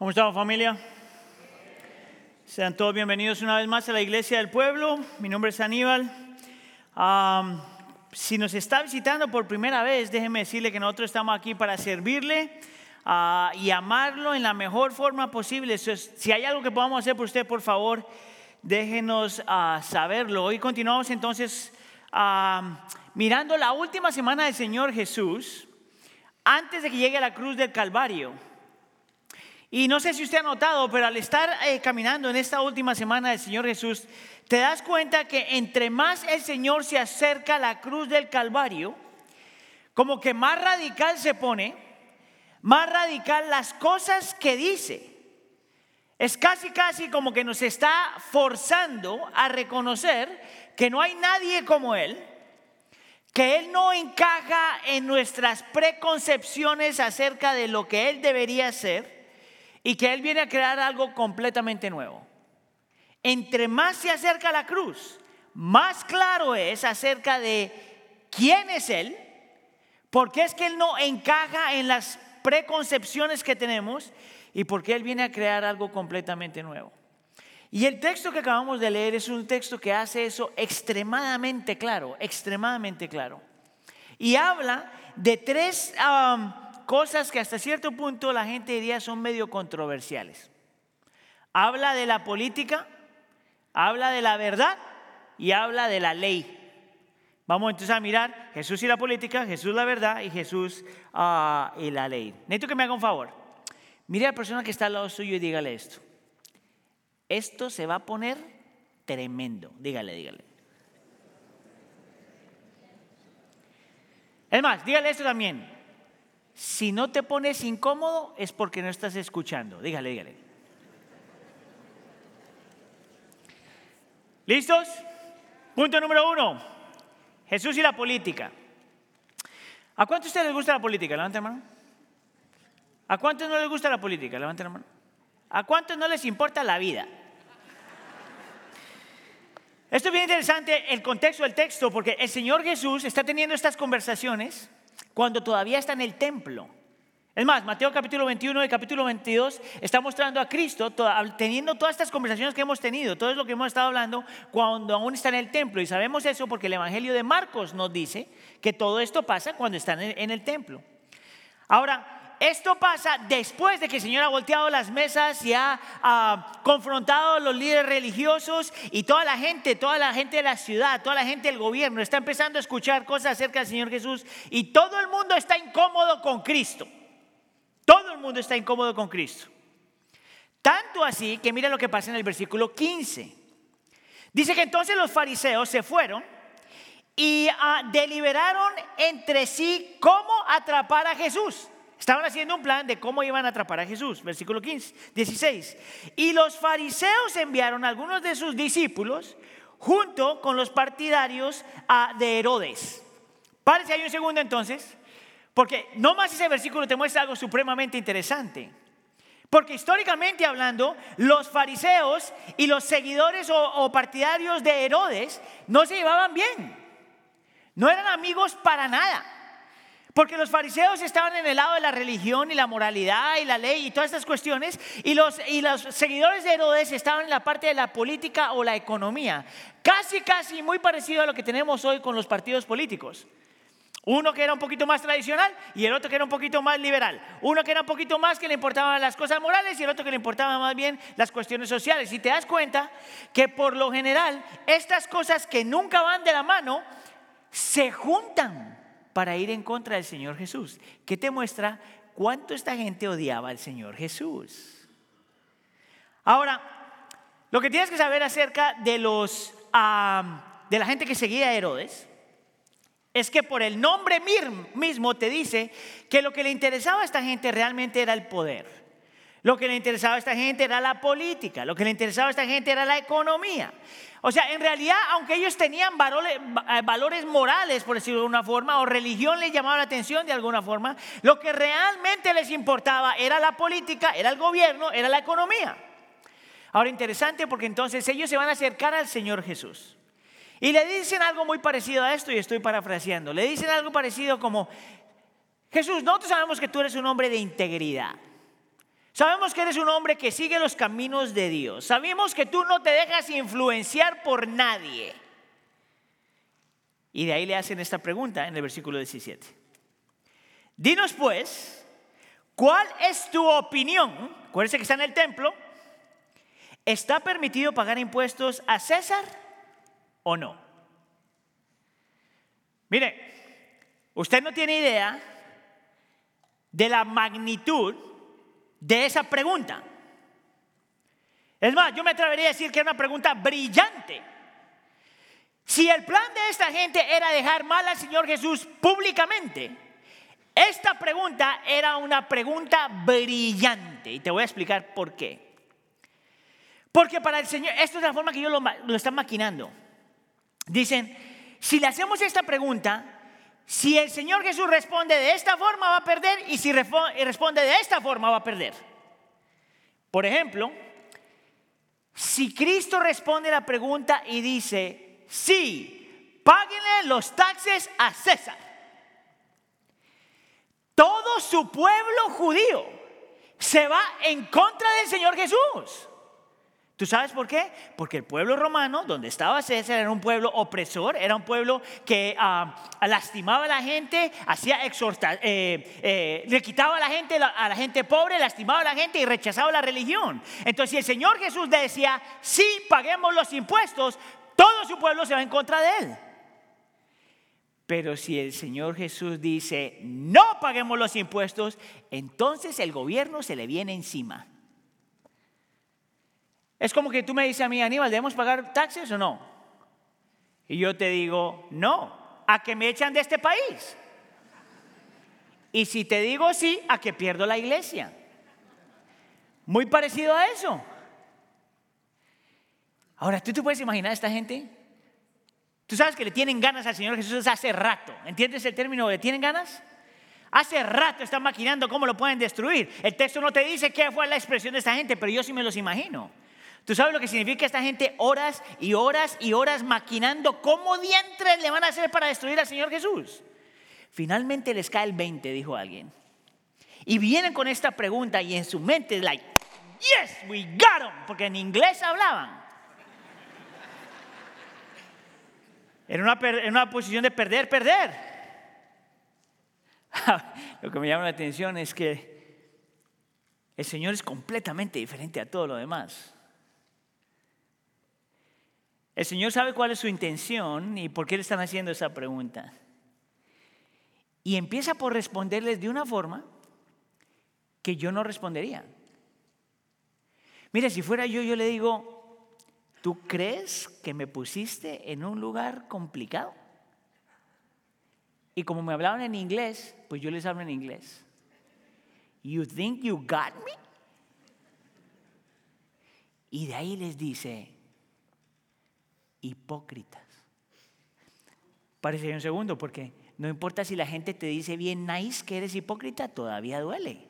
¿Cómo estamos familia? Sean todos bienvenidos una vez más a la Iglesia del Pueblo. Mi nombre es Aníbal. Am, si nos está visitando por primera vez, déjeme decirle que nosotros estamos aquí para servirle ah, y amarlo en la mejor forma posible. Si hay algo que podamos hacer por usted, por favor, déjenos ah, saberlo. Hoy continuamos entonces ah, mirando la última semana del Señor Jesús antes de que llegue a la cruz del Calvario. Y no sé si usted ha notado, pero al estar eh, caminando en esta última semana del Señor Jesús, te das cuenta que entre más el Señor se acerca a la cruz del Calvario, como que más radical se pone, más radical las cosas que dice. Es casi, casi como que nos está forzando a reconocer que no hay nadie como Él, que Él no encaja en nuestras preconcepciones acerca de lo que Él debería ser y que Él viene a crear algo completamente nuevo. Entre más se acerca la cruz, más claro es acerca de quién es Él, porque es que Él no encaja en las preconcepciones que tenemos y porque Él viene a crear algo completamente nuevo. Y el texto que acabamos de leer es un texto que hace eso extremadamente claro, extremadamente claro. Y habla de tres... cosas que hasta cierto punto la gente diría son medio controversiales. Habla de la política, habla de la verdad y habla de la ley. Vamos entonces a mirar Jesús y la política, Jesús la verdad y Jesús ah, y la ley. Necesito que me haga un favor. Mire a la persona que está al lado suyo y dígale esto. Esto se va a poner tremendo. Dígale, dígale. Es más, dígale esto también. Si no te pones incómodo es porque no estás escuchando. Dígale, dígale. ¿Listos? Punto número uno. Jesús y la política. ¿A cuántos de ustedes les gusta la política? Levanten la mano. ¿A cuántos no les gusta la política? Levanten la mano. ¿A cuántos no les importa la vida? Esto es bien interesante el contexto del texto porque el Señor Jesús está teniendo estas conversaciones cuando todavía está en el templo. Es más, Mateo capítulo 21 y capítulo 22 está mostrando a Cristo teniendo todas estas conversaciones que hemos tenido, todo lo que hemos estado hablando cuando aún está en el templo. Y sabemos eso porque el Evangelio de Marcos nos dice que todo esto pasa cuando están en el templo. Ahora, esto pasa después de que el Señor ha volteado las mesas y ha ah, confrontado a los líderes religiosos y toda la gente, toda la gente de la ciudad, toda la gente del gobierno está empezando a escuchar cosas acerca del Señor Jesús y todo el mundo está incómodo con Cristo. Todo el mundo está incómodo con Cristo. Tanto así que mira lo que pasa en el versículo 15. Dice que entonces los fariseos se fueron y ah, deliberaron entre sí cómo atrapar a Jesús. Estaban haciendo un plan de cómo iban a atrapar a Jesús. Versículo 15, 16. Y los fariseos enviaron a algunos de sus discípulos junto con los partidarios de Herodes. Párese ahí un segundo entonces, porque no más ese versículo te muestra algo supremamente interesante. Porque históricamente hablando, los fariseos y los seguidores o, o partidarios de Herodes no se llevaban bien. No eran amigos para nada. Porque los fariseos estaban en el lado de la religión y la moralidad y la ley y todas estas cuestiones, y los, y los seguidores de Herodes estaban en la parte de la política o la economía. Casi, casi muy parecido a lo que tenemos hoy con los partidos políticos. Uno que era un poquito más tradicional y el otro que era un poquito más liberal. Uno que era un poquito más que le importaban las cosas morales y el otro que le importaban más bien las cuestiones sociales. Y te das cuenta que por lo general estas cosas que nunca van de la mano se juntan para ir en contra del Señor Jesús. ¿Qué te muestra cuánto esta gente odiaba al Señor Jesús? Ahora, lo que tienes que saber acerca de los de la gente que seguía a Herodes es que por el nombre mismo te dice que lo que le interesaba a esta gente realmente era el poder. Lo que le interesaba a esta gente era la política, lo que le interesaba a esta gente era la economía. O sea, en realidad, aunque ellos tenían eh, valores, morales, por decirlo de alguna forma, o religión les llamaba la atención de alguna forma, lo que realmente les importaba era la política, era el gobierno, era la economía. Ahora, interesante porque entonces ellos se van a acercar al Señor Jesús. Y le dicen algo muy parecido a esto, y estoy parafraseando. Le dicen algo parecido como, Jesús, nosotros sabemos que tú eres un hombre de integridad. Sabemos que eres un hombre que sigue los caminos de Dios. Sabemos que tú no te dejas influenciar por nadie. Y de ahí le hacen esta pregunta en el versículo 17. Dinos pues, ¿cuál es tu opinión? Acuérdense que está en el templo. ¿Está permitido pagar impuestos a César o no? Mire, usted no tiene idea de la magnitud de esa pregunta. Es más, yo me atrevería a decir que es una pregunta brillante. Si el plan de esta gente era dejar mal al Señor Jesús públicamente, esta pregunta era una pregunta brillante. Y te voy a explicar por qué. Porque para el Señor, esto es la forma que ellos lo, lo están maquinando. Dicen, si le hacemos esta pregunta, si el Señor Jesús responde de esta forma va a perder y si responde de esta forma va a perder. Por ejemplo, si Cristo responde la pregunta y dice, sí, páguenle los taxes a César. Todo su pueblo judío se va en contra del Señor Jesús. ¿Tú sabes por qué? Porque el pueblo romano, donde estaba César, era un pueblo opresor, era un pueblo que ah, lastimaba a la gente, hacía exhortar, eh, eh, le quitaba a la gente, a la gente pobre, lastimaba a la gente y rechazaba la religión. Entonces, si el Señor Jesús decía, sí, paguemos los impuestos, todo su pueblo se va en contra de él. Pero si el Señor Jesús dice, no paguemos los impuestos, entonces el gobierno se le viene encima. Es como que tú me dices a mí, Aníbal, ¿debemos pagar taxes o no? Y yo te digo, no, a que me echan de este país. Y si te digo sí, a que pierdo la iglesia. Muy parecido a eso. Ahora, ¿tú te puedes imaginar a esta gente? Tú sabes que le tienen ganas al Señor Jesús hace rato. ¿Entiendes el término ¿le tienen ganas? Hace rato están maquinando cómo lo pueden destruir. El texto no te dice qué fue la expresión de esta gente, pero yo sí me los imagino. ¿Tú sabes lo que significa esta gente horas y horas y horas maquinando cómo dientes le van a hacer para destruir al Señor Jesús? Finalmente les cae el 20, dijo alguien. Y vienen con esta pregunta y en su mente like, yes, we got him, porque en inglés hablaban. En una, en una posición de perder, perder. lo que me llama la atención es que el Señor es completamente diferente a todo lo demás. El Señor sabe cuál es su intención y por qué le están haciendo esa pregunta. Y empieza por responderles de una forma que yo no respondería. Mira, si fuera yo, yo le digo, ¿tú crees que me pusiste en un lugar complicado? Y como me hablaban en inglés, pues yo les hablo en inglés. You think you got me? Y de ahí les dice, hipócritas. Parece un segundo, porque no importa si la gente te dice bien nice que eres hipócrita, todavía duele.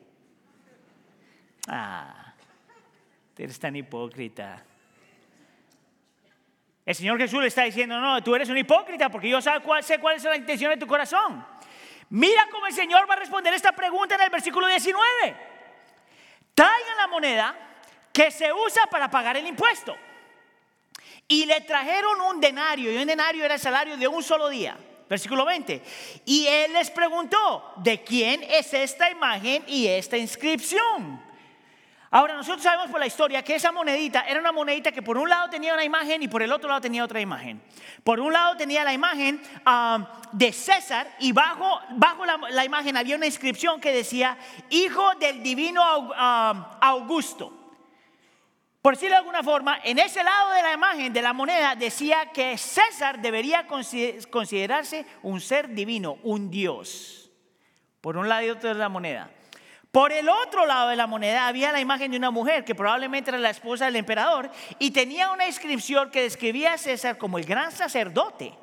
Ah, eres tan hipócrita. El Señor Jesús le está diciendo, no, tú eres un hipócrita porque yo sé cuál, sé cuál es la intención de tu corazón. Mira cómo el Señor va a responder esta pregunta en el versículo 19. Traigan la moneda que se usa para pagar el impuesto. Y le trajeron un denario, y un denario era el salario de un solo día. Versículo 20. Y él les preguntó, ¿de quién es esta imagen y esta inscripción? Ahora, nosotros sabemos por la historia que esa monedita era una monedita que por un lado tenía una imagen y por el otro lado tenía otra imagen. Por un lado tenía la imagen ah, de César y bajo, bajo la, imagen había una inscripción que decía, Hijo del Divino ah, Augusto. Por decirlo de alguna forma, en ese lado de la imagen de la moneda decía que César debería considerarse un ser divino, un dios. Por un lado y otro de la moneda. Por el otro lado de la moneda había la imagen de una mujer que probablemente era la esposa del emperador y tenía una inscripción que describía a César como el gran sacerdote.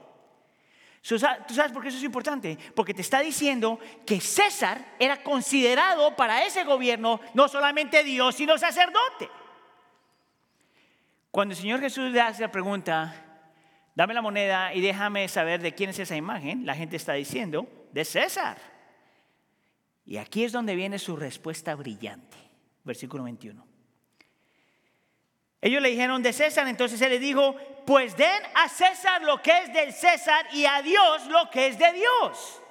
¿Tú sabes por qué eso es importante? Porque te está diciendo que César era considerado para ese gobierno no solamente Dios, sino sacerdote. Cuando el Señor Jesús le hace la pregunta, dame la moneda y déjame saber de quién es esa imagen, la gente está diciendo, de César. Y aquí es donde viene su respuesta brillante. versículo 21. Ellos le dijeron de César, entonces él le dijo, pues den a César lo que es del César y a Dios lo que es de Dios.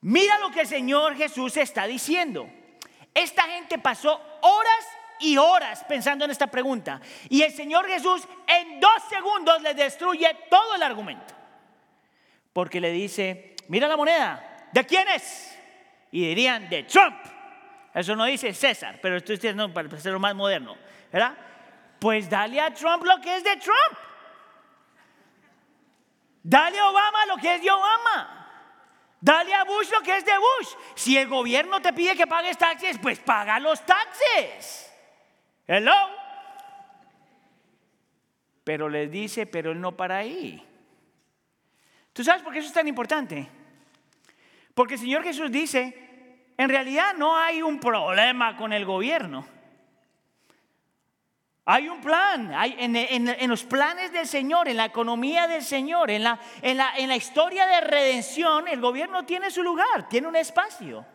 Mira lo que el Señor Jesús está diciendo. Esta gente pasó horas y horas pensando en esta pregunta. Y el Señor Jesús en dos segundos le destruye todo el argumento. Porque le dice, mira la moneda, ¿de quién es? Y dirían, de Trump. Eso no dice César, pero estoy diciendo para hacerlo más moderno, ¿verdad? Pues dale a Trump lo que es de Trump. Dale a Obama lo que es de Obama. Dale a Bush lo que es de Bush. Si el gobierno te pide que pagues taxes, pues paga los taxes. Hello. Pero le dice, pero él no para ahí. ¿Tú sabes por qué eso es tan importante? Porque el Señor Jesús dice, en realidad no hay un problema con el gobierno. Hay un plan, hay, en, los planes del Señor, en la economía del Señor, en la, en, la, en la historia de redención, el gobierno tiene su lugar, tiene un espacio.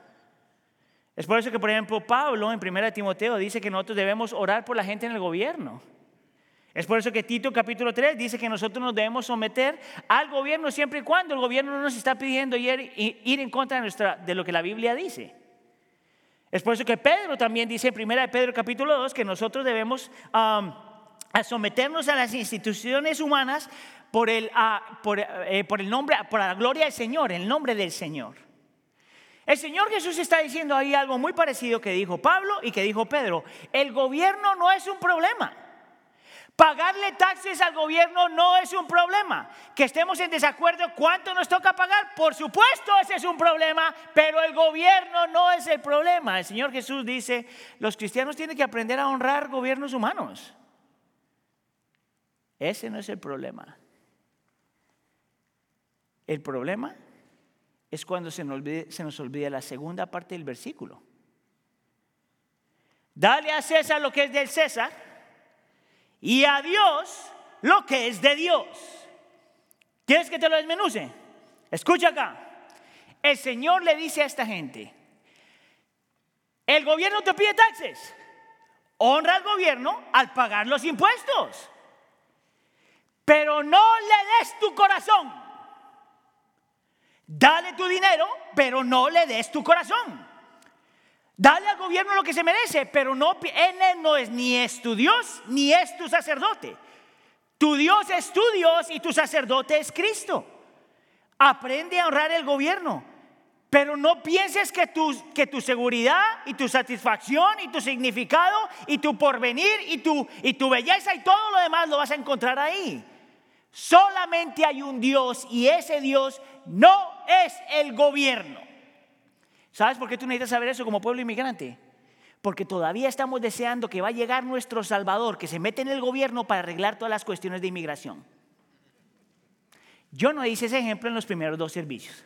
Es por eso que, por ejemplo, Pablo en 1 Timoteo dice que nosotros debemos orar por la gente en el gobierno. Es por eso que Tito capítulo 3 dice que nosotros nos debemos someter al gobierno siempre y cuando el gobierno no nos está pidiendo ir, ir en contra de, nuestra, de lo que la Biblia dice. Es por eso que Pedro también dice en 1 Pedro capítulo 2 que nosotros debemos someternos a las instituciones humanas por el, eh, por el nombre, por la gloria del Señor, el nombre del Señor. El Señor Jesús está diciendo ahí algo muy parecido que dijo Pablo y que dijo Pedro. El gobierno no es un problema. Pagarle taxes al gobierno no es un problema. Que estemos en desacuerdo cuánto nos toca pagar, por supuesto ese es un problema, pero el gobierno no es el problema. El Señor Jesús dice, los cristianos tienen que aprender a honrar gobiernos humanos. Ese no es el problema. El problema es cuando se nos, olvida la segunda parte del versículo. Dale a César lo que es del César y a Dios lo que es de Dios. ¿Quieres que te lo desmenuce? Escucha acá. El Señor le dice a esta gente, el gobierno te pide taxes. Honra al gobierno al pagar los impuestos. Pero no le des tu corazón. Dale tu dinero, pero no le des tu corazón. Dale al gobierno lo que se merece, pero no, él no es ni es tu Dios ni es tu sacerdote. Tu Dios es tu Dios y tu sacerdote es Cristo. Aprende a honrar el gobierno, pero no pienses que tu, que tu seguridad y tu satisfacción y tu significado y tu porvenir y tu, y tu belleza y todo lo demás lo vas a encontrar ahí. Solamente hay un Dios y ese Dios no es el gobierno. ¿Sabes por qué tú necesitas saber eso como pueblo inmigrante? Porque todavía estamos deseando que va a llegar nuestro Salvador, que se mete en el gobierno para arreglar todas las cuestiones de inmigración. Yo no hice ese ejemplo en los primeros dos servicios.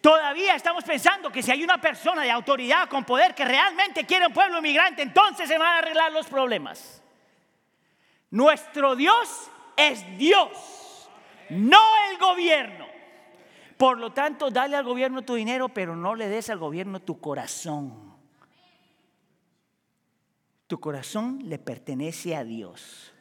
Todavía estamos pensando que si hay una persona de autoridad con poder que realmente quiere un pueblo inmigrante, entonces se van a arreglar los problemas. Nuestro Dios es Dios, no el gobierno. Por lo tanto, dale al gobierno tu dinero, pero no le des al gobierno tu corazón. Tu corazón le pertenece a Dios.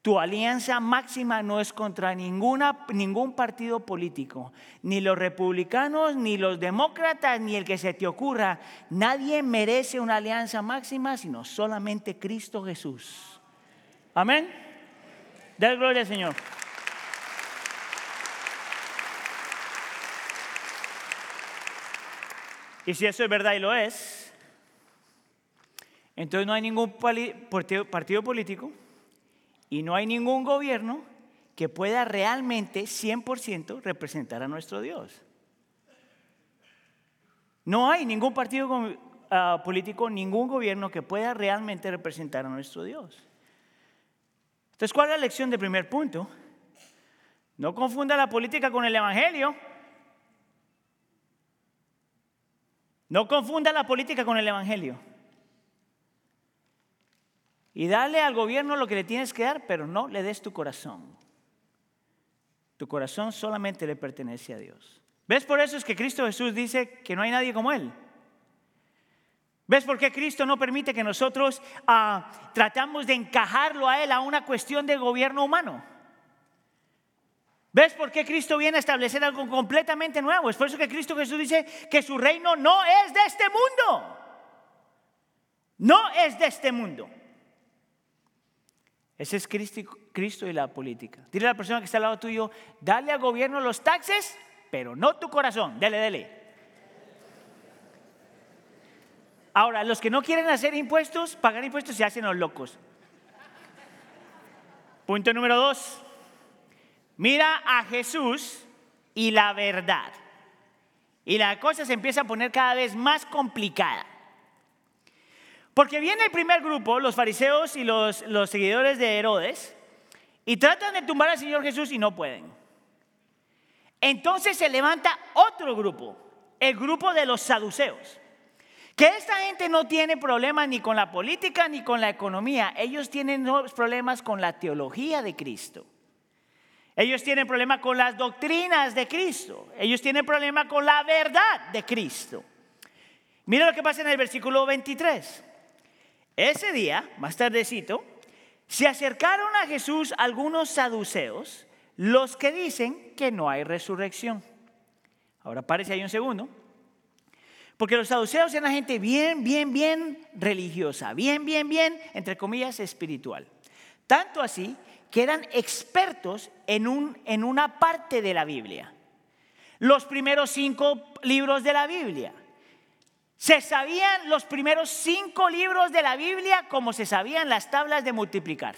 Tu alianza máxima no es contra ningún partido político, ni los republicanos, ni los demócratas, ni el que se te ocurra. Nadie merece una alianza máxima, sino solamente Cristo Jesús. Amén. Dale gloria al Señor. Y si eso es verdad y lo es, entonces no hay ningún partido político y no hay ningún gobierno que pueda realmente 100% representar a nuestro Dios. No hay ningún partido ah, político, ningún gobierno que pueda realmente representar a nuestro Dios. Entonces, ¿cuál es la lección del primer punto? No confunda la política con el Evangelio. No confunda la política con el Evangelio. Y dale al gobierno lo que le tienes que dar, pero no le des tu corazón. Tu corazón solamente le pertenece a Dios. ¿Ves por eso es que Cristo Jesús dice que no hay nadie como Él? ¿Ves por qué Cristo no permite que nosotros ah, tratamos de encajarlo a Él a una cuestión de gobierno humano? ¿Ves por qué Cristo viene a establecer algo completamente nuevo? Es por eso que Cristo Jesús dice que su reino no es de este mundo. No es de este mundo. Ese es Cristo y la política. Dile a la persona que está al lado tuyo, dale al gobierno los taxes, pero no tu corazón. Dele, dele. Ahora, los que no quieren hacer impuestos, pagar impuestos se hacen los locos. Punto número dos. Mira a Jesús y la verdad. Y la cosa se empieza a poner cada vez más complicada. Porque viene el primer grupo, los fariseos y los, los seguidores de Herodes, y tratan de tumbar al Señor Jesús y no pueden. Entonces se levanta otro grupo, el grupo de los saduceos. Que esta gente no tiene problemas ni con la política ni con la economía, ellos tienen problemas con la teología de Cristo. Ellos tienen problemas con las doctrinas de Cristo. Ellos tienen problemas con la verdad de Cristo. Mira lo que pasa en el versículo 23. Ese día, más tardecito, se acercaron a Jesús algunos saduceos, los que dicen que no hay resurrección. Ahora parece ahí un segundo. Porque los saduceos eran gente bien, bien, bien religiosa, bien, bien, bien, entre comillas, espiritual. Tanto así que eran expertos en, un, en una parte de la Biblia. Los primeros cinco libros de la Biblia. Se sabían los primeros cinco libros de la Biblia como se sabían las tablas de multiplicar.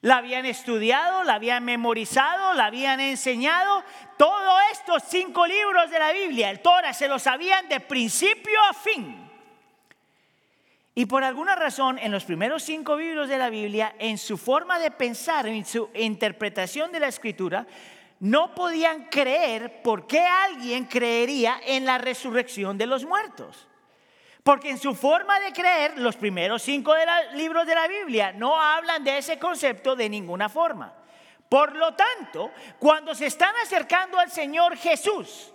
La habían estudiado, la habían memorizado, la habían enseñado. Todos estos cinco libros de la Biblia, el Torah, se lo sabían de principio a fin. Y por alguna razón, en los primeros cinco libros de la Biblia, en su forma de pensar, en su interpretación de la escritura, no podían creer por qué alguien creería en la resurrección de los muertos. Porque en su forma de creer, los primeros cinco libros de la Biblia no hablan de ese concepto de ninguna forma. Por lo tanto, cuando se están acercando al Señor Jesús,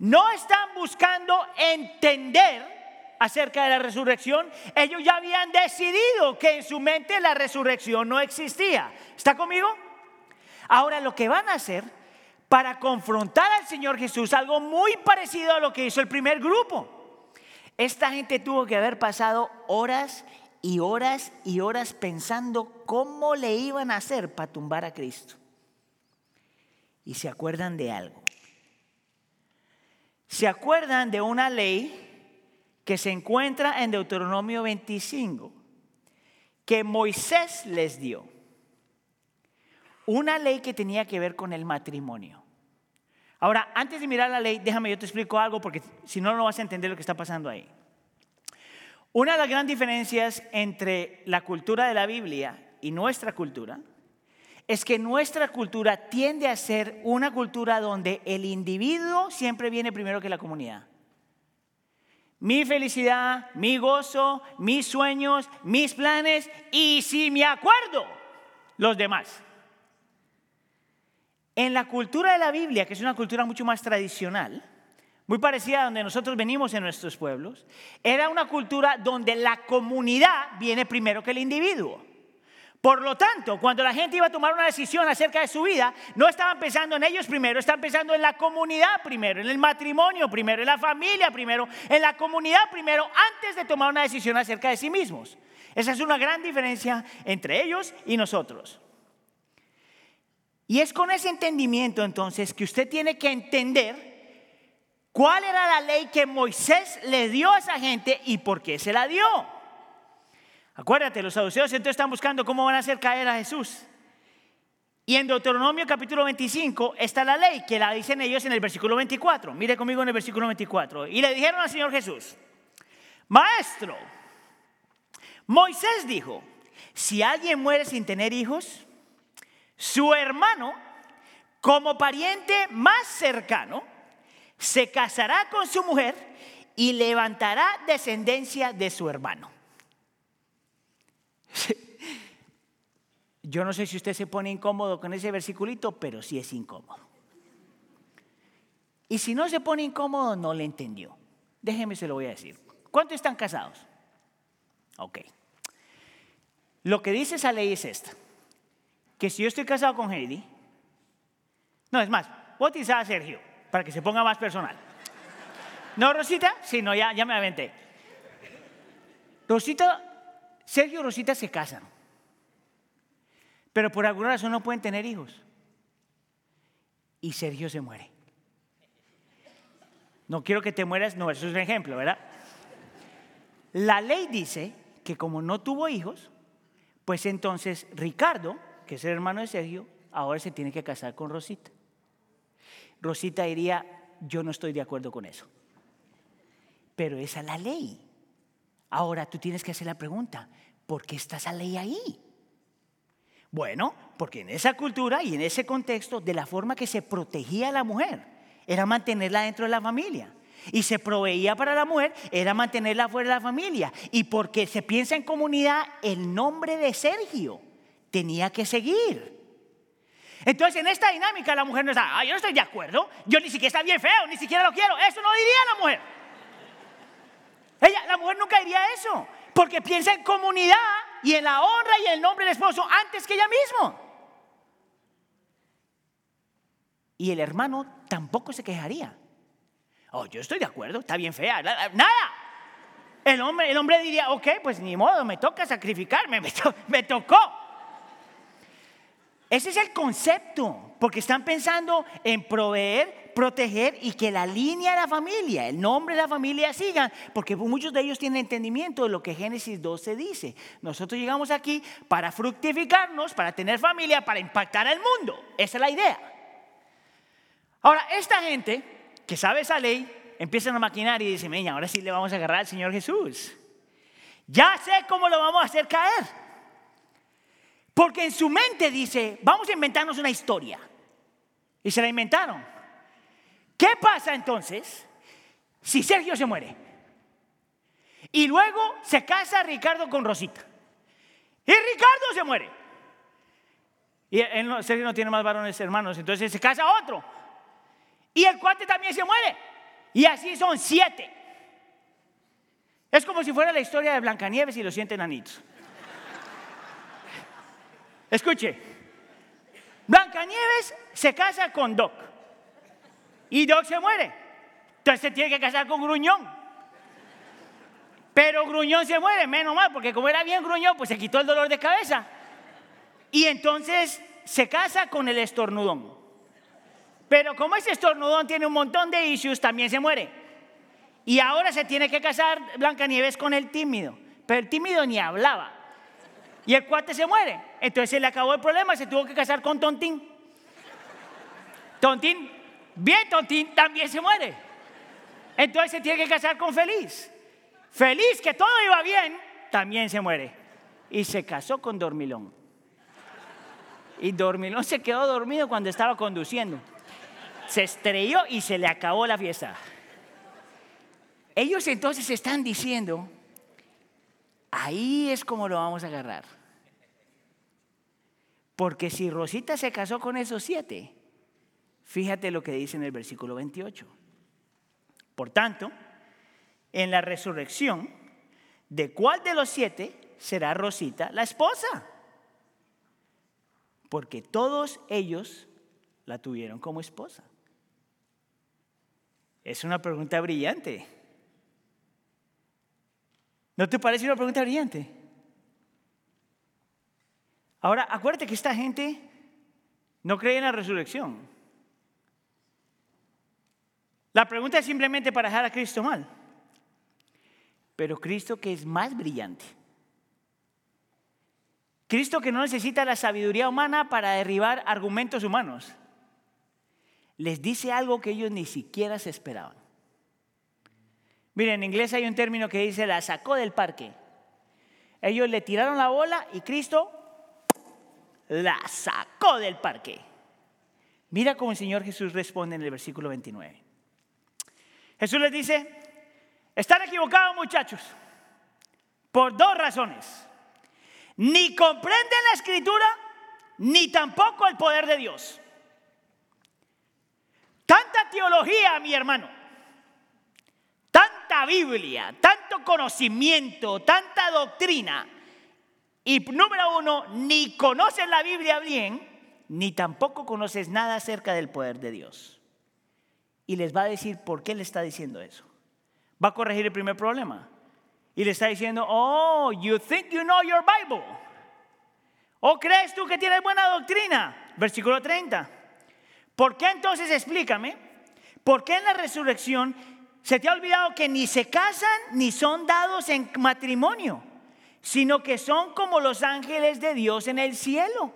no están buscando entender acerca de la resurrección, ellos ya habían decidido que en su mente la resurrección no existía. ¿Está conmigo? Ahora lo que van a hacer para confrontar al Señor Jesús, algo muy parecido a lo que hizo el primer grupo. Esta gente tuvo que haber pasado horas y horas y horas pensando cómo le iban a hacer para tumbar a Cristo. Y se acuerdan de algo. Se acuerdan de una ley que se encuentra en Deuteronomio 25, que Moisés les dio. Una ley que tenía que ver con el matrimonio. Ahora, antes de mirar la ley, déjame yo te explico algo porque si no, no vas a entender lo que está pasando ahí. Una de las grandes diferencias entre la cultura de la Biblia y nuestra cultura es que nuestra cultura tiende a ser una cultura donde el individuo siempre viene primero que la comunidad. Mi felicidad, mi gozo, mis sueños, mis planes y si me acuerdo, los demás. En la cultura de la Biblia, que es una cultura mucho más tradicional, muy parecida a donde nosotros venimos en nuestros pueblos, era una cultura donde la comunidad viene primero que el individuo. Por lo tanto, cuando la gente iba a tomar una decisión acerca de su vida, no estaban pensando en ellos primero, estaban pensando en la comunidad primero, en el matrimonio primero, en la familia primero, en la comunidad primero, antes de tomar una decisión acerca de sí mismos. Esa es una gran diferencia entre ellos y nosotros. Y es con ese entendimiento entonces que usted tiene que entender cuál era la ley que Moisés le dio a esa gente y por qué se la dio. Acuérdate, los saduceos entonces están buscando cómo van a hacer caer a Jesús. Y en Deuteronomio capítulo 25 está la ley que la dicen ellos en el versículo 24. Mire conmigo en el versículo 24. Y le dijeron al Señor Jesús, Maestro, Moisés dijo, si alguien muere sin tener hijos, su hermano, como pariente más cercano, se casará con su mujer y levantará descendencia de su hermano. Yo no sé si usted se pone incómodo con ese versiculito, pero sí es incómodo. Y si no se pone incómodo, no le entendió. Déjeme se lo voy a decir. ¿Cuántos están casados? Ok. Lo que dice esa ley es esta. Que si yo estoy casado con Heidi, no, es más, voy a utilizar a Sergio para que se ponga más personal. ¿No, Rosita? Sí, no, ya, ya me aventé. Rosita, Sergio y Rosita se casan. Pero por alguna razón no pueden tener hijos. Y Sergio se muere. No quiero que te mueras, no, eso es un ejemplo, ¿verdad? La ley dice que como no tuvo hijos, pues entonces Ricardo, que es el hermano de Sergio, ahora se tiene que casar con Rosita. Rosita diría, yo no estoy de acuerdo con eso. Pero esa es la ley. Ahora tú tienes que hacer la pregunta, ¿por qué está esa ley ahí? Bueno, porque en esa cultura y en ese contexto, de la forma que se protegía a la mujer, era mantenerla dentro de la familia. Y se proveía para la mujer, era mantenerla fuera de la familia. Y porque se piensa en comunidad, el nombre de Sergio tenía que seguir. Entonces, en esta dinámica, la mujer no está, ah, yo no estoy de acuerdo, yo ni siquiera está bien feo, ni siquiera lo quiero. Eso no diría la mujer. Ella, la mujer nunca diría eso, porque piensa en comunidad y en la honra y el nombre del esposo antes que ella misma. Y el hermano tampoco se quejaría. Oh, yo estoy de acuerdo, está bien fea. Nada. El hombre, el hombre diría, ok, pues ni modo, me toca sacrificarme, me tocó. Ese es el concepto, porque están pensando en proveer, proteger y que la línea de la familia, el nombre de la familia sigan, porque muchos de ellos tienen entendimiento de lo que Génesis 12 dice. Nosotros llegamos aquí para fructificarnos, para tener familia, para impactar al mundo. Esa es la idea. Ahora, esta gente que sabe esa ley, empiezan a maquinar y dicen, ahora sí le vamos a agarrar al Señor Jesús. Ya sé cómo lo vamos a hacer caer. Porque en su mente dice, vamos a inventarnos una historia. Y se la inventaron. ¿Qué pasa entonces si Sergio se muere? Y luego se casa Ricardo con Rosita. Y Ricardo se muere. Y Sergio no tiene más varones hermanos, entonces se casa otro. Y el cuate también se muere. Y así son siete. Es como si fuera la historia de Blancanieves y los siete enanitos. Escuche, Blancanieves se casa con Doc y Doc se muere. Entonces se tiene que casar con Gruñón. Pero Gruñón se muere, menos mal, porque como era bien Gruñón, pues se quitó el dolor de cabeza. Y entonces se casa con el estornudón. Pero como ese estornudón tiene un montón de issues, también se muere. Y ahora se tiene que casar Blancanieves con el tímido. Pero el tímido ni hablaba. Y el cuate se muere. Entonces se le acabó el problema, se tuvo que casar con Tontín. Tontín, bien Tontín, también se muere. Entonces se tiene que casar con Feliz. Feliz, que todo iba bien, también se muere. Y se casó con Dormilón. Y Dormilón se quedó dormido cuando estaba conduciendo. Se estrelló y se le acabó la fiesta. Ellos entonces están diciendo, Ahí es como lo vamos a agarrar. Porque si Rosita se casó con esos siete, fíjate lo que dice en el versículo 28. Por tanto, en la resurrección, ¿de cuál de los siete será Rosita la esposa? Porque todos ellos la tuvieron como esposa. Es una pregunta brillante. ¿No te parece una pregunta brillante? Ahora, acuérdate que esta gente no cree en la resurrección. La pregunta es simplemente para dejar a Cristo mal. Pero Cristo que es más brillante. Cristo que no necesita la sabiduría humana para derribar argumentos humanos. Les dice algo que ellos ni siquiera se esperaban. Miren, en inglés hay un término que dice la sacó del parque. Ellos le tiraron la bola y Cristo la sacó del parque. Mira cómo el Señor Jesús responde en el versículo 29. Jesús les dice, están equivocados muchachos, por dos razones. Ni comprenden la escritura, ni tampoco el poder de Dios. Tanta teología, mi hermano, tanta Biblia, tanto conocimiento, tanta doctrina, y número uno, ni conoces la Biblia bien, ni tampoco conoces nada acerca del poder de Dios. Y les va a decir por qué le está diciendo eso. Va a corregir el primer problema. Y le está diciendo, oh, you think you know your Bible. ¿O crees tú que tienes buena doctrina? Versículo 30. ¿Por qué entonces explícame? ¿Por qué en la resurrección se te ha olvidado que ni se casan ni son dados en matrimonio, sino que son como los ángeles de Dios en el cielo?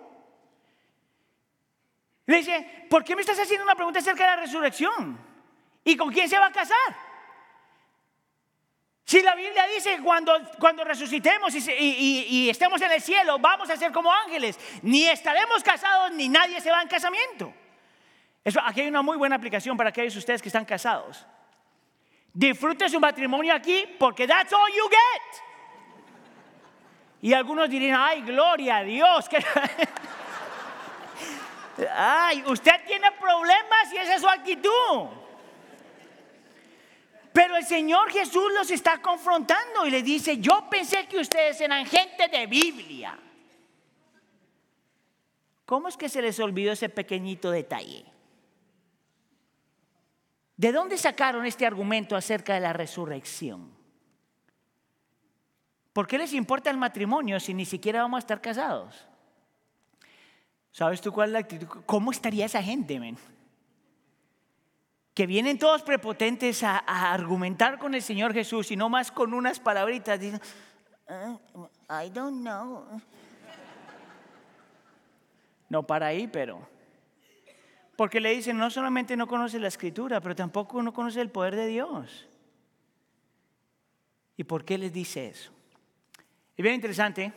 Le dice, ¿por qué me estás haciendo una pregunta acerca de la resurrección? ¿Y con quién se va a casar? Si la Biblia dice cuando, cuando resucitemos y, y, estemos en el cielo, vamos a ser como ángeles, ni estaremos casados ni nadie se va en casamiento. Eso, aquí hay una muy buena aplicación para aquellos de ustedes que están casados. Disfrute su matrimonio aquí porque that's all you get. Y algunos dirían, ay, gloria a Dios. ay, usted tiene problemas y esa es su actitud. Pero el Señor Jesús los está confrontando y le dice, yo pensé que ustedes eran gente de Biblia. ¿Cómo es que se les olvidó ese pequeñito detalle? ¿De dónde sacaron este argumento acerca de la resurrección? ¿Por qué les importa el matrimonio si ni siquiera vamos a estar casados? ¿Sabes tú cuál es la actitud? ¿Cómo estaría esa gente, men? que vienen todos prepotentes a, argumentar con el Señor Jesús y no más con unas palabritas. Dicen, ah, I don't know. No para ahí, pero. Porque le dicen, no solamente no conoce la escritura, pero tampoco no conoce el poder de Dios. ¿Y por qué les dice eso? Es bien interesante.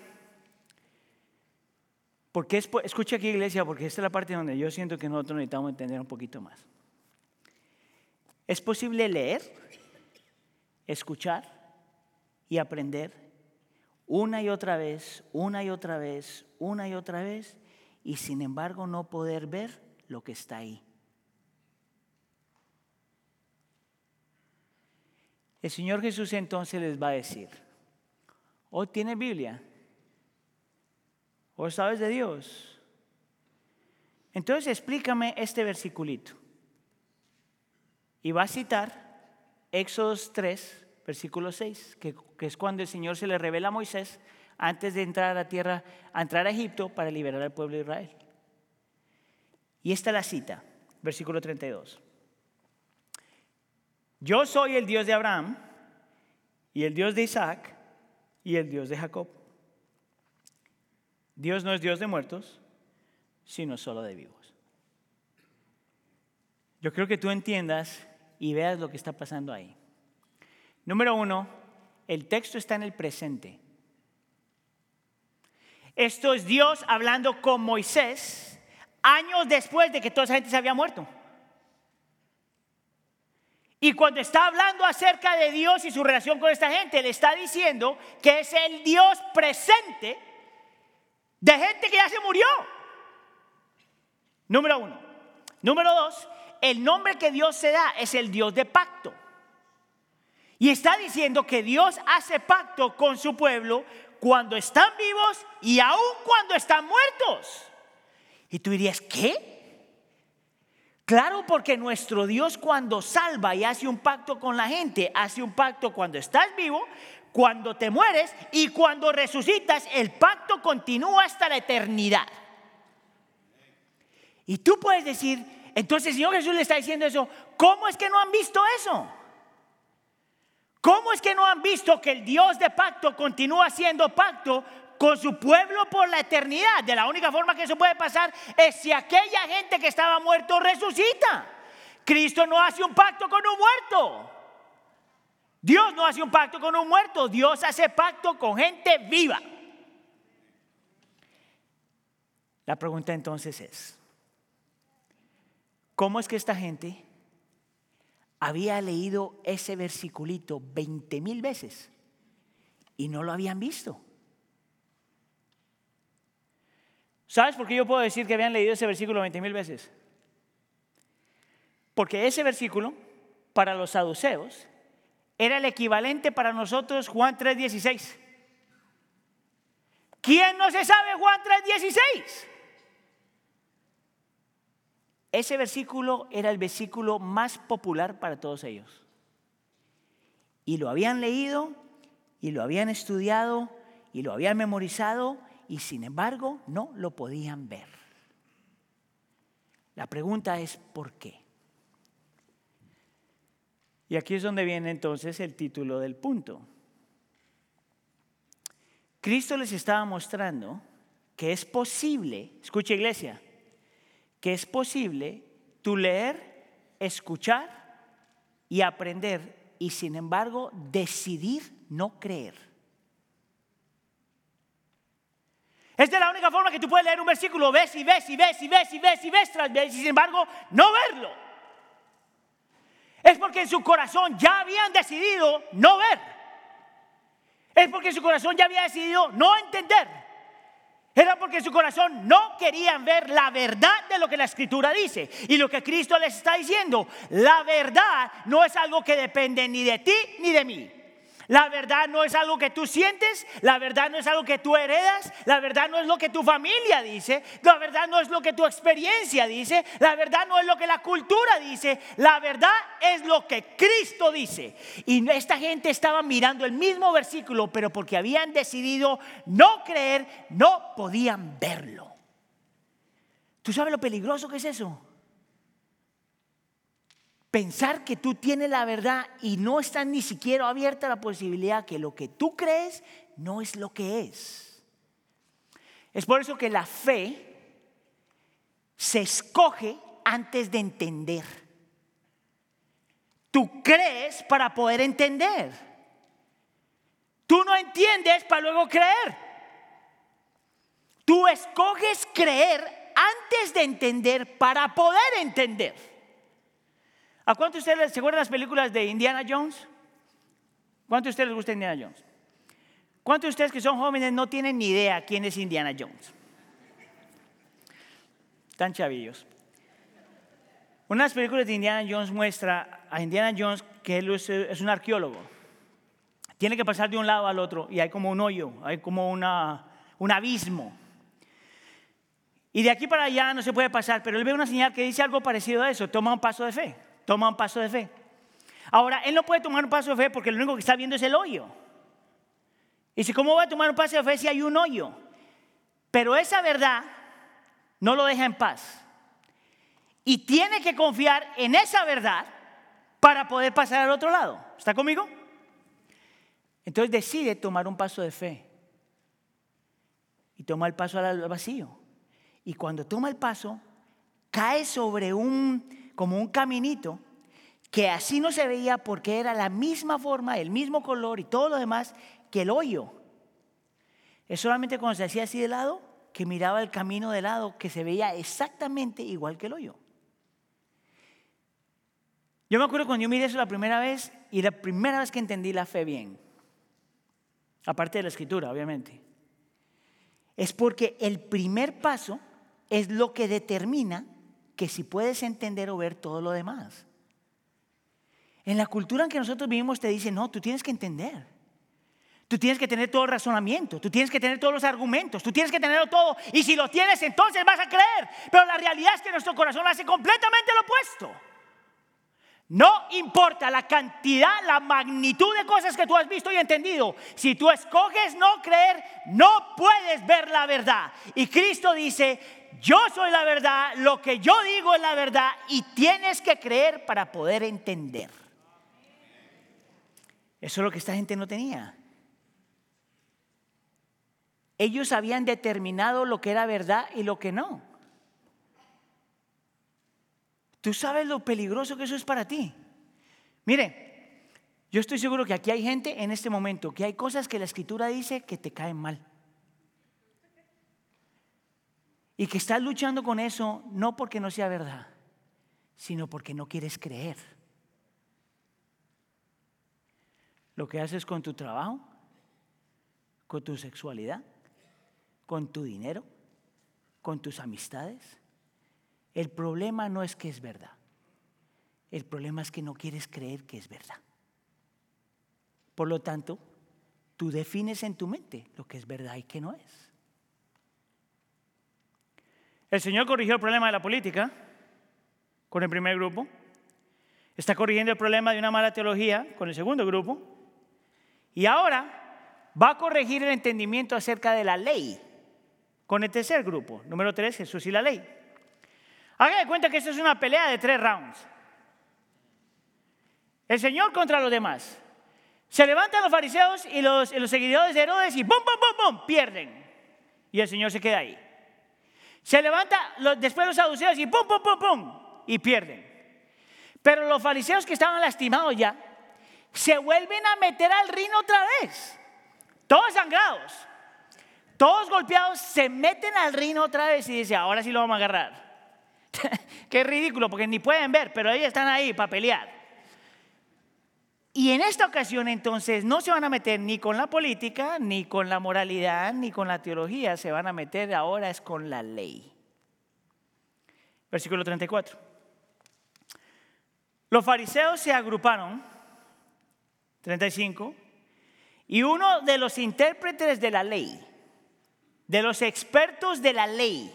Porque es, escucha aquí iglesia, porque esta es la parte donde yo siento que nosotros necesitamos entender un poquito más. Es posible leer, escuchar y aprender una y otra vez, una y otra vez, una y otra vez, y sin embargo no poder ver lo que está ahí. El Señor Jesús entonces les va a decir, ¿o tiene Biblia? ¿O sabes de Dios? Entonces explícame este versiculito. Y va a citar Éxodos 3, versículo 6, que, es cuando el Señor se le revela a Moisés antes de entrar a la tierra, a entrar a Egipto para liberar al pueblo de Israel. Y esta es la cita, versículo 32. Yo soy el Dios de Abraham y el Dios de Isaac y el Dios de Jacob. Dios no es Dios de muertos, sino solo de vivos. Yo creo que tú entiendas y veas lo que está pasando ahí. Número uno, el texto está en el presente. Esto es Dios hablando con Moisés años después de que toda esa gente se había muerto. Y cuando está hablando acerca de Dios y su relación con esta gente, le está diciendo que es el Dios presente de gente que ya se murió. Número uno. Número dos, el nombre que Dios se da es el Dios de pacto. Y está diciendo que Dios hace pacto con su pueblo cuando están vivos y aún cuando están muertos. Y tú dirías, ¿qué? Claro, porque nuestro Dios cuando salva y hace un pacto con la gente, hace un pacto cuando estás vivo, cuando te mueres y cuando resucitas, el pacto continúa hasta la eternidad. Y tú puedes decir, entonces Señor Jesús le está diciendo eso. ¿Cómo es que no han visto eso? ¿Cómo es que no han visto que el Dios de pacto continúa haciendo pacto con su pueblo por la eternidad? De la única forma que eso puede pasar es si aquella gente que estaba muerto resucita. Cristo no hace un pacto con un muerto. Dios no hace un pacto con un muerto. Dios hace pacto con gente viva. La pregunta entonces es, ¿Cómo es que esta gente había leído ese versiculito 20 mil veces y no lo habían visto? ¿Sabes por qué yo puedo decir que habían leído ese versículo 20 mil veces? Porque ese versículo, para los saduceos, era el equivalente para nosotros Juan 3:16. ¿Quién no se sabe Juan 3:16? Ese versículo era el versículo más popular para todos ellos. Y lo habían leído, y lo habían estudiado, y lo habían memorizado, y sin embargo no lo podían ver. La pregunta es, ¿por qué? Y aquí es donde viene entonces el título del punto. Cristo les estaba mostrando que es posible, escucha iglesia, que es posible tú leer, escuchar y aprender y sin embargo decidir no creer. Esta es la única forma que tú puedes leer un versículo, ves y ves y ves y ves y ves y ves tras ves y sin embargo no verlo. Es porque en su corazón ya habían decidido no ver. Es porque su corazón ya había decidido no entender. Era porque su corazón no querían ver la verdad de lo que la escritura dice. Y lo que Cristo les está diciendo, la verdad no es algo que depende ni de ti ni de mí. La verdad no es algo que tú sientes, la verdad no es algo que tú heredas, la verdad no es lo que tu familia dice, la verdad no es lo que tu experiencia dice, la verdad no es lo que la cultura dice, la verdad es lo que Cristo dice. Y esta gente estaba mirando el mismo versículo, pero porque habían decidido no creer, no podían verlo. ¿Tú sabes lo peligroso que es eso? Pensar que tú tienes la verdad y no está ni siquiera abierta la posibilidad que lo que tú crees no es lo que es. Es por eso que la fe se escoge antes de entender. Tú crees para poder entender. Tú no entiendes para luego creer. Tú escoges creer antes de entender para poder entender. ¿A cuántos de ustedes se acuerdan las películas de Indiana Jones? ¿Cuántos de ustedes les gusta Indiana Jones? ¿Cuántos de ustedes que son jóvenes no tienen ni idea quién es Indiana Jones? Tan chavillos. Una de las películas de Indiana Jones muestra a Indiana Jones que él es un arqueólogo. Tiene que pasar de un lado al otro y hay como un hoyo, hay como un abismo. Y de aquí para allá no se puede pasar, pero él ve una señal que dice algo parecido a eso, toma un paso de fe toma un paso de fe. Ahora, él no puede tomar un paso de fe porque lo único que está viendo es el hoyo. Y si, ¿cómo va a tomar un paso de fe si hay un hoyo? Pero esa verdad no lo deja en paz. Y tiene que confiar en esa verdad para poder pasar al otro lado. ¿Está conmigo? Entonces decide tomar un paso de fe. Y toma el paso al vacío. Y cuando toma el paso, cae sobre un como un caminito que así no se veía porque era la misma forma, el mismo color y todo lo demás que el hoyo. Es solamente cuando se hacía así de lado que miraba el camino de lado que se veía exactamente igual que el hoyo. Yo me acuerdo cuando yo miré eso la primera vez y la primera vez que entendí la fe bien, aparte de la escritura, obviamente, es porque el primer paso es lo que determina que si puedes entender o ver todo lo demás. En la cultura en que nosotros vivimos te dicen, no, tú tienes que entender. Tú tienes que tener todo el razonamiento, tú tienes que tener todos los argumentos, tú tienes que tenerlo todo. Y si lo tienes, entonces vas a creer. Pero la realidad es que nuestro corazón hace completamente lo opuesto. No importa la cantidad, la magnitud de cosas que tú has visto y entendido. Si tú escoges no creer, no puedes ver la verdad. Y Cristo dice, yo soy la verdad, lo que yo digo es la verdad y tienes que creer para poder entender. Eso es lo que esta gente no tenía. Ellos habían determinado lo que era verdad y lo que no. Tú sabes lo peligroso que eso es para ti. Mire, yo estoy seguro que aquí hay gente en este momento que hay cosas que la escritura dice que te caen mal. Y que estás luchando con eso no porque no sea verdad, sino porque no quieres creer. Lo que haces con tu trabajo, con tu sexualidad, con tu dinero, con tus amistades. El problema no es que es verdad. El problema es que no quieres creer que es verdad. Por lo tanto, tú defines en tu mente lo que es verdad y qué no es. El Señor corrigió el problema de la política con el primer grupo. Está corrigiendo el problema de una mala teología con el segundo grupo. Y ahora va a corregir el entendimiento acerca de la ley con el tercer grupo. Número tres, Jesús y la ley. Hagan de cuenta que esto es una pelea de tres rounds. El Señor contra los demás. Se levantan los fariseos y los, seguidores de Herodes y ¡bum, bum, bum, bum! Pierden. Y el Señor se queda ahí. Se levanta después los saduceos y ¡pum, pum, pum, pum! Y pierden. Pero los fariseos que estaban lastimados ya, se vuelven a meter al reino otra vez. Todos sangrados, todos golpeados, se meten al reino otra vez y dice, ahora sí lo vamos a agarrar. Qué ridículo, porque ni pueden ver, pero ellos están ahí para pelear. Y en esta ocasión entonces no se van a meter ni con la política, ni con la moralidad, ni con la teología, se van a meter ahora es con la ley. Versículo 34. Los fariseos se agruparon, 35, y uno de los intérpretes de la ley, de los expertos de la ley,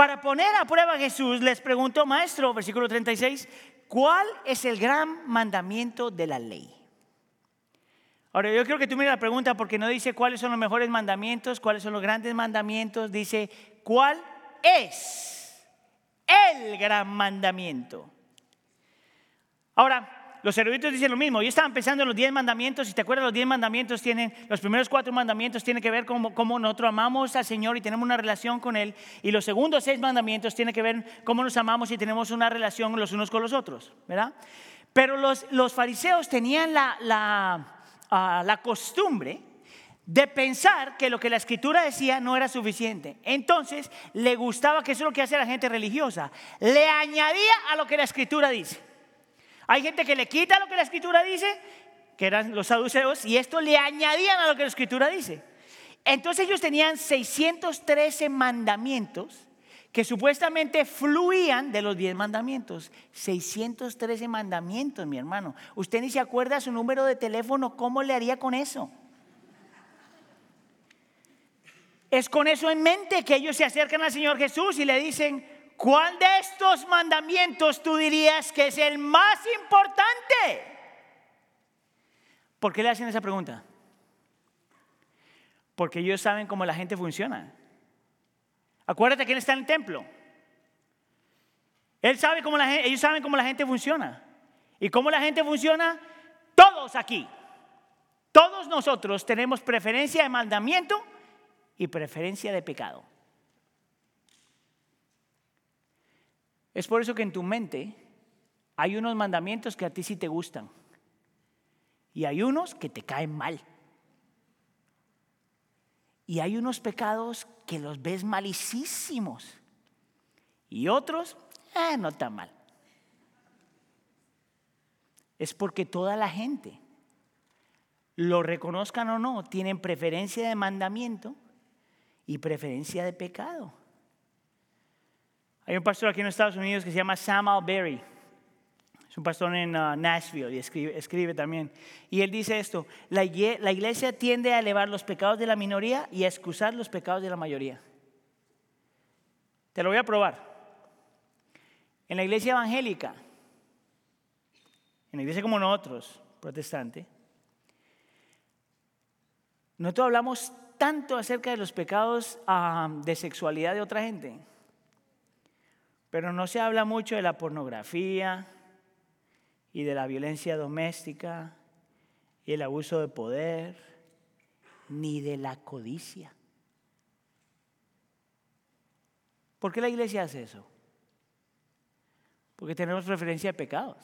para poner a prueba a Jesús, les preguntó, maestro, versículo 36, ¿Cuál es el gran mandamiento de la ley? Ahora, yo creo que tú mira la pregunta porque no dice cuáles son los mejores mandamientos, cuáles son los grandes mandamientos, dice cuál es el gran mandamiento. Ahora, los eruditos dicen lo mismo. Yo estaba pensando en los diez mandamientos. Si te acuerdas, los diez mandamientos tienen, los primeros cuatro mandamientos tienen que ver con cómo nosotros amamos al Señor y tenemos una relación con Él. Y los segundos seis mandamientos tienen que ver cómo nos amamos y tenemos una relación los unos con los otros, ¿verdad? Pero los, los fariseos tenían la, la, ah, la costumbre de pensar que lo que la escritura decía no era suficiente. Entonces le gustaba, que eso es lo que hace la gente religiosa, le añadía a lo que la escritura dice. Hay gente que le quita lo que la escritura dice, que eran los saduceos, y esto le añadían a lo que la escritura dice. Entonces ellos tenían 613 mandamientos que supuestamente fluían de los 10 mandamientos. 613 mandamientos, mi hermano. Usted ni se acuerda su número de teléfono, ¿cómo le haría con eso? Es con eso en mente que ellos se acercan al Señor Jesús y le dicen, ¿Cuál de estos mandamientos tú dirías que es el más importante? ¿Por qué le hacen esa pregunta? Porque ellos saben cómo la gente funciona. Acuérdate que él está en el templo. Él sabe cómo la ellos saben cómo la gente funciona. ¿Y cómo la gente funciona? Todos aquí. Todos nosotros tenemos preferencia de mandamiento y preferencia de pecado. Es por eso que en tu mente hay unos mandamientos que a ti sí te gustan y hay unos que te caen mal. Y hay unos pecados que los ves malicísimos y otros, eh, no tan mal. Es porque toda la gente, lo reconozcan o no, tienen preferencia de mandamiento y preferencia de pecado. Hay un pastor aquí en Estados Unidos que se llama Sam Alberry. Es un pastor en uh, Nashville y escribe, también. Y él dice esto, la, la iglesia tiende a elevar los pecados de la minoría y a excusar los pecados de la mayoría. Te lo voy a probar. En la iglesia evangélica, en la iglesia como nosotros, protestante, nosotros hablamos tanto acerca de los pecados ah, de sexualidad de otra gente. Pero no se habla mucho de la pornografía y de la violencia doméstica y el abuso de poder, ni de la codicia. ¿Por qué la iglesia hace eso? Porque tenemos referencia a pecados.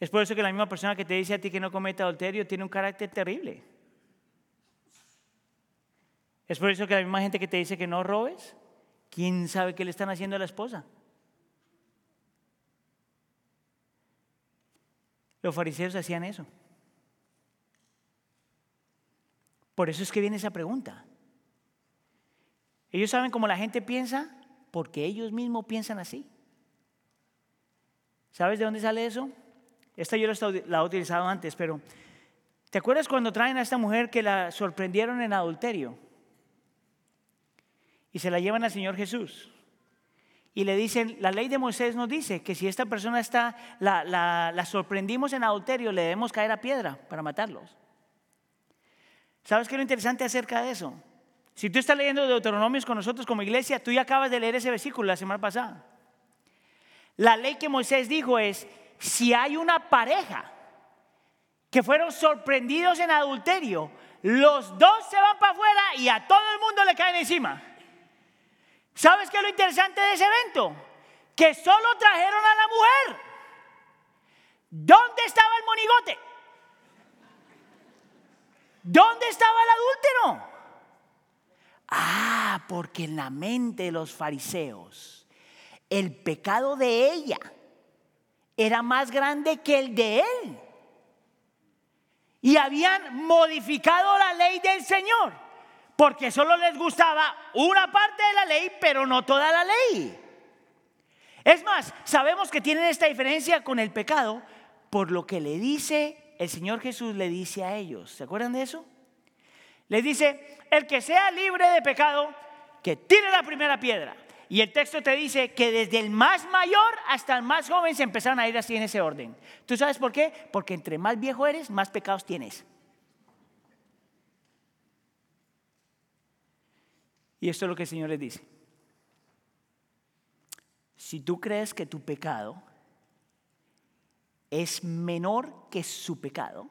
Es por eso que la misma persona que te dice a ti que no cometa adulterio tiene un carácter terrible. Es por eso que la misma gente que te dice que no robes ¿Quién sabe qué le están haciendo a la esposa? Los fariseos hacían eso. Por eso es que viene esa pregunta. Ellos saben cómo la gente piensa porque ellos mismos piensan así. ¿Sabes de dónde sale eso? Esta yo la he utilizado antes, pero ¿te acuerdas cuando traen a esta mujer que la sorprendieron en adulterio? Y se la llevan al Señor Jesús. Y le dicen, la ley de Moisés nos dice que si esta persona está, la, la sorprendimos en adulterio, le debemos caer a piedra para matarlos. ¿Sabes qué es lo interesante acerca de eso? Si tú estás leyendo Deuteronomios con nosotros como iglesia, tú ya acabas de leer ese versículo la semana pasada. La ley que Moisés dijo es, si hay una pareja que fueron sorprendidos en adulterio, los dos se van para afuera y a todo el mundo le caen encima. ¿Sabes qué es lo interesante de ese evento? Que solo trajeron a la mujer. ¿Dónde estaba el monigote? ¿Dónde estaba el adúltero? Ah, porque en la mente de los fariseos el pecado de ella era más grande que el de él. Y habían modificado la ley del Señor, porque solo les gustaba una parte de la ley, pero no toda la ley. Es más, sabemos que tienen esta diferencia con el pecado por lo que le dice el Señor Jesús, le dice a ellos. ¿Se acuerdan de eso? Les dice, el que sea libre de pecado, que tire la primera piedra. Y el texto te dice que desde el más mayor hasta el más joven se empezaron a ir así en ese orden. ¿Tú sabes por qué? Porque entre más viejo eres, más pecados tienes. Y esto es lo que el Señor les dice. Si tú crees que tu pecado es menor que su pecado,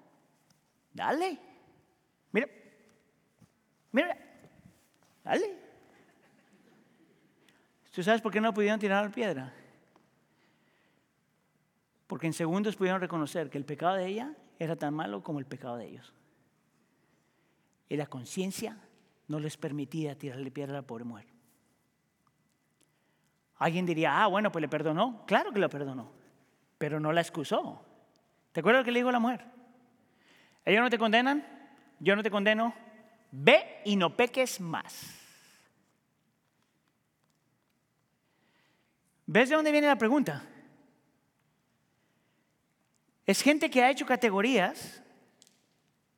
dale. Mira, mira, dale. ¿Tú sabes por qué no pudieron tirar la piedra? Porque en segundos pudieron reconocer que el pecado de ella era tan malo como el pecado de ellos. Y la conciencia no les permitía tirarle piedra a la pobre mujer. Alguien diría, ah, bueno, pues le perdonó. Claro que lo perdonó, pero no la excusó. ¿Te acuerdas lo que le dijo la mujer? Ellos no te condenan, yo no te condeno, ve y no peques más. ¿Ves de dónde viene la pregunta? Es gente que ha hecho categorías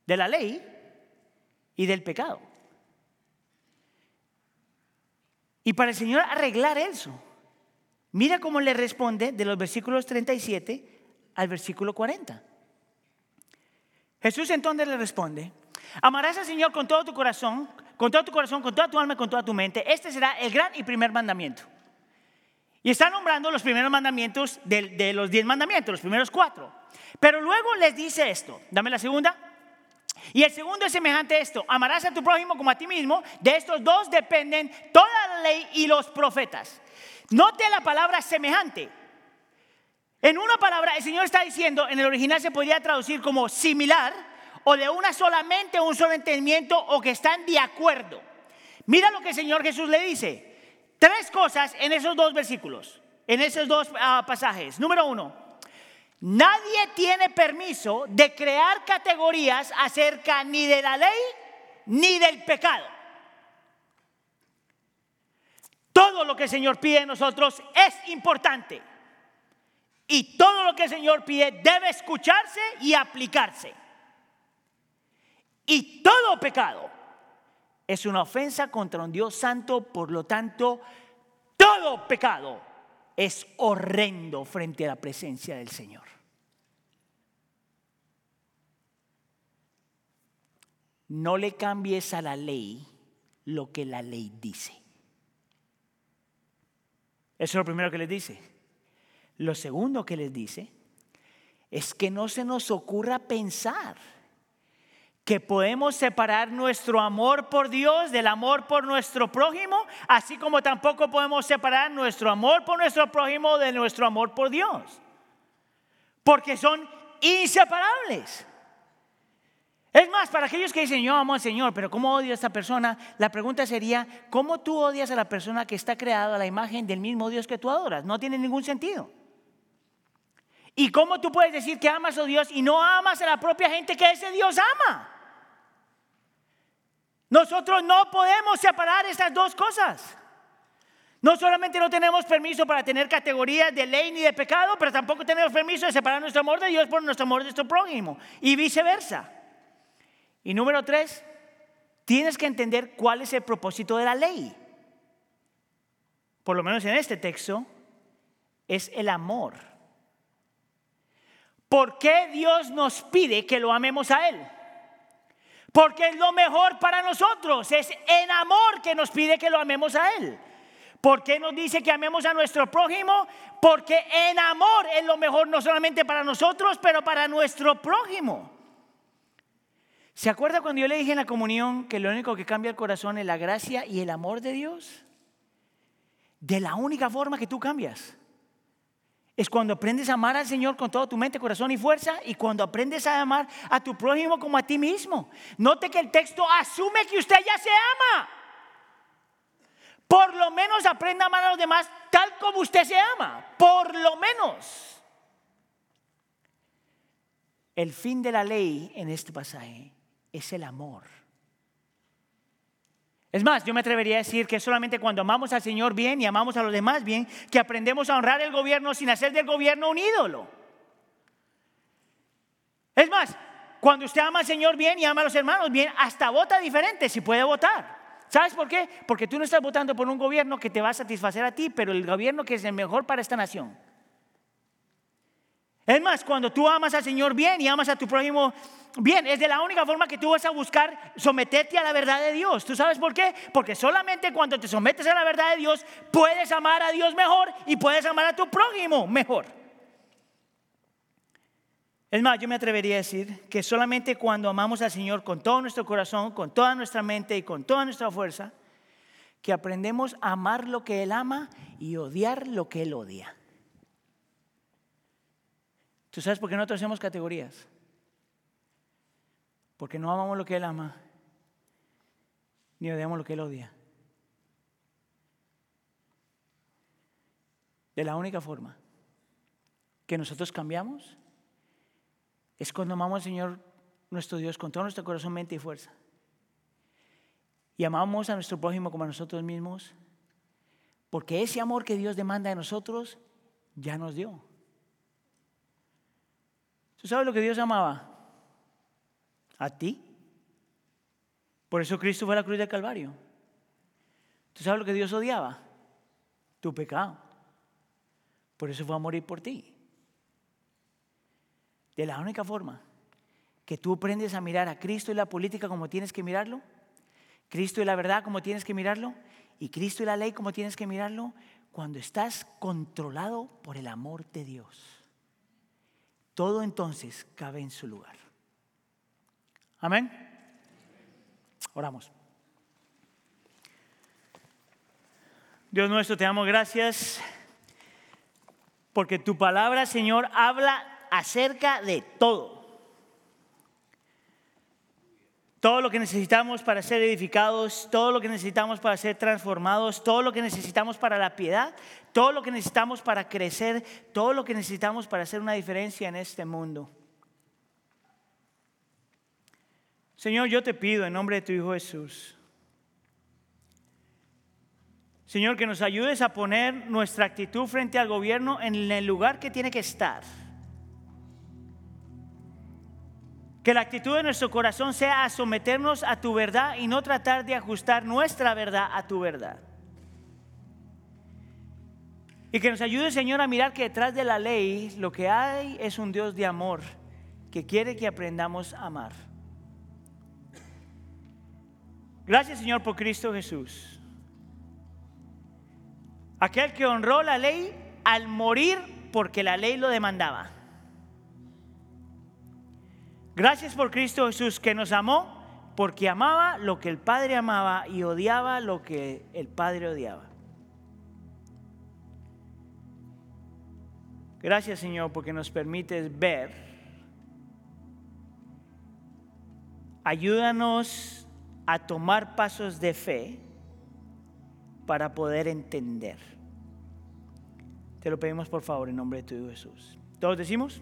de la ley y del pecado. Y para el Señor arreglar eso, mira cómo le responde de los versículos 37 al versículo 40. Jesús entonces le responde, amarás al Señor con todo tu corazón, con todo tu corazón, con toda tu alma, con toda tu mente. Este será el gran y primer mandamiento. Y está nombrando los primeros mandamientos de, los diez mandamientos, los primeros cuatro. Pero luego les dice esto, dame la segunda. Y el segundo es semejante a esto, amarás a tu prójimo como a ti mismo. De estos dos dependen toda la ley y los profetas. Note la palabra semejante. En una palabra, el Señor está diciendo, en el original se podría traducir como similar, o de una solamente, un solo entendimiento, o que están de acuerdo. Mira lo que el Señor Jesús le dice. Tres cosas en esos dos versículos, en esos dos ah, pasajes. Número uno, nadie tiene permiso de crear categorías acerca ni de la ley ni del pecado. Todo lo que el Señor pide de nosotros es importante. Y todo lo que el Señor pide debe escucharse y aplicarse. Y todo pecado es una ofensa contra un Dios santo, por lo tanto, todo pecado es horrendo frente a la presencia del Señor. No le cambies a la ley lo que la ley dice. Eso es lo primero que les dice. Lo segundo que les dice es que no se nos ocurra pensar que podemos separar nuestro amor por Dios del amor por nuestro prójimo, así como tampoco podemos separar nuestro amor por nuestro prójimo de nuestro amor por Dios. Porque son inseparables. Es más, para aquellos que dicen, yo amo al Señor, pero ¿cómo odio a esta persona? La pregunta sería, ¿cómo tú odias a la persona que está creada a la imagen del mismo Dios que tú adoras? No tiene ningún sentido. ¿Y cómo tú puedes decir que amas a Dios y no amas a la propia gente que ese Dios ama? Nosotros no podemos separar estas dos cosas. No solamente no tenemos permiso para tener categorías de ley ni de pecado, pero tampoco tenemos permiso de separar nuestro amor de Dios por nuestro amor de nuestro prójimo y viceversa. Y número tres, tienes que entender cuál es el propósito de la ley. Por lo menos en este texto, es el amor. ¿Por qué Dios nos pide que lo amemos a Él? Porque es lo mejor para nosotros. Es en amor que nos pide que lo amemos a Él. ¿Por qué nos dice que amemos a nuestro prójimo? Porque en amor es lo mejor no solamente para nosotros, pero para nuestro prójimo. ¿Se acuerda cuando yo le dije en la comunión que lo único que cambia el corazón es la gracia y el amor de Dios? De la única forma que tú cambias es cuando aprendes a amar al Señor con toda tu mente, corazón y fuerza y cuando aprendes a amar a tu prójimo como a ti mismo. Note que el texto asume que usted ya se ama. Por lo menos aprenda a amar a los demás tal como usted se ama. Por lo menos. El fin de la ley en este pasaje es el amor. Es más, yo me atrevería a decir que solamente cuando amamos al Señor bien y amamos a los demás bien, que aprendemos a honrar el gobierno sin hacer del gobierno un ídolo. Es más, cuando usted ama al Señor bien y ama a los hermanos bien, hasta vota diferente si puede votar. ¿Sabes por qué? Porque tú no estás votando por un gobierno que te va a satisfacer a ti, pero el gobierno que es el mejor para esta nación. Es más, cuando tú amas al Señor bien y amas a tu prójimo bien, es de la única forma que tú vas a buscar someterte a la verdad de Dios. ¿Tú sabes por qué? Porque solamente cuando te sometes a la verdad de Dios puedes amar a Dios mejor y puedes amar a tu prójimo mejor. Es más, yo me atrevería a decir que solamente cuando amamos al Señor con todo nuestro corazón, con toda nuestra mente y con toda nuestra fuerza, que aprendemos a amar lo que Él ama y odiar lo que Él odia. ¿Tú sabes por qué nosotros hacemos categorías? Porque no amamos lo que Él ama, ni odiamos lo que Él odia. De la única forma que nosotros cambiamos es cuando amamos al Señor nuestro Dios con todo nuestro corazón, mente y fuerza. Y amamos a nuestro prójimo como a nosotros mismos, porque ese amor que Dios demanda de nosotros ya nos dio. ¿Tú sabes lo que Dios amaba? A ti. Por eso Cristo fue a la cruz del Calvario. ¿Tú sabes lo que Dios odiaba? Tu pecado. Por eso fue a morir por ti. De la única forma que tú aprendes a mirar a Cristo y la política como tienes que mirarlo, Cristo y la verdad como tienes que mirarlo, y Cristo y la ley como tienes que mirarlo, cuando estás controlado por el amor de Dios. Todo entonces cabe en su lugar. Amén. Oramos. Dios nuestro, te damos gracias porque tu palabra, Señor, habla acerca de todo. Todo lo que necesitamos para ser edificados, todo lo que necesitamos para ser transformados, todo lo que necesitamos para la piedad, todo lo que necesitamos para crecer, todo lo que necesitamos para hacer una diferencia en este mundo. Señor, yo te pido en nombre de tu Hijo Jesús, Señor, que nos ayudes a poner nuestra actitud frente al gobierno en el lugar que tiene que estar. Que la actitud de nuestro corazón sea a someternos a tu verdad y no tratar de ajustar nuestra verdad a tu verdad. Y que nos ayude, Señor, a mirar que detrás de la ley lo que hay es un Dios de amor que quiere que aprendamos a amar. Gracias, Señor, por Cristo Jesús. Aquel que honró la ley al morir porque la ley lo demandaba. Gracias por Cristo Jesús que nos amó porque amaba lo que el Padre amaba y odiaba lo que el Padre odiaba. Gracias Señor porque nos permites ver. Ayúdanos a tomar pasos de fe para poder entender. Te lo pedimos por favor en nombre de tu Jesús. ¿Todos decimos?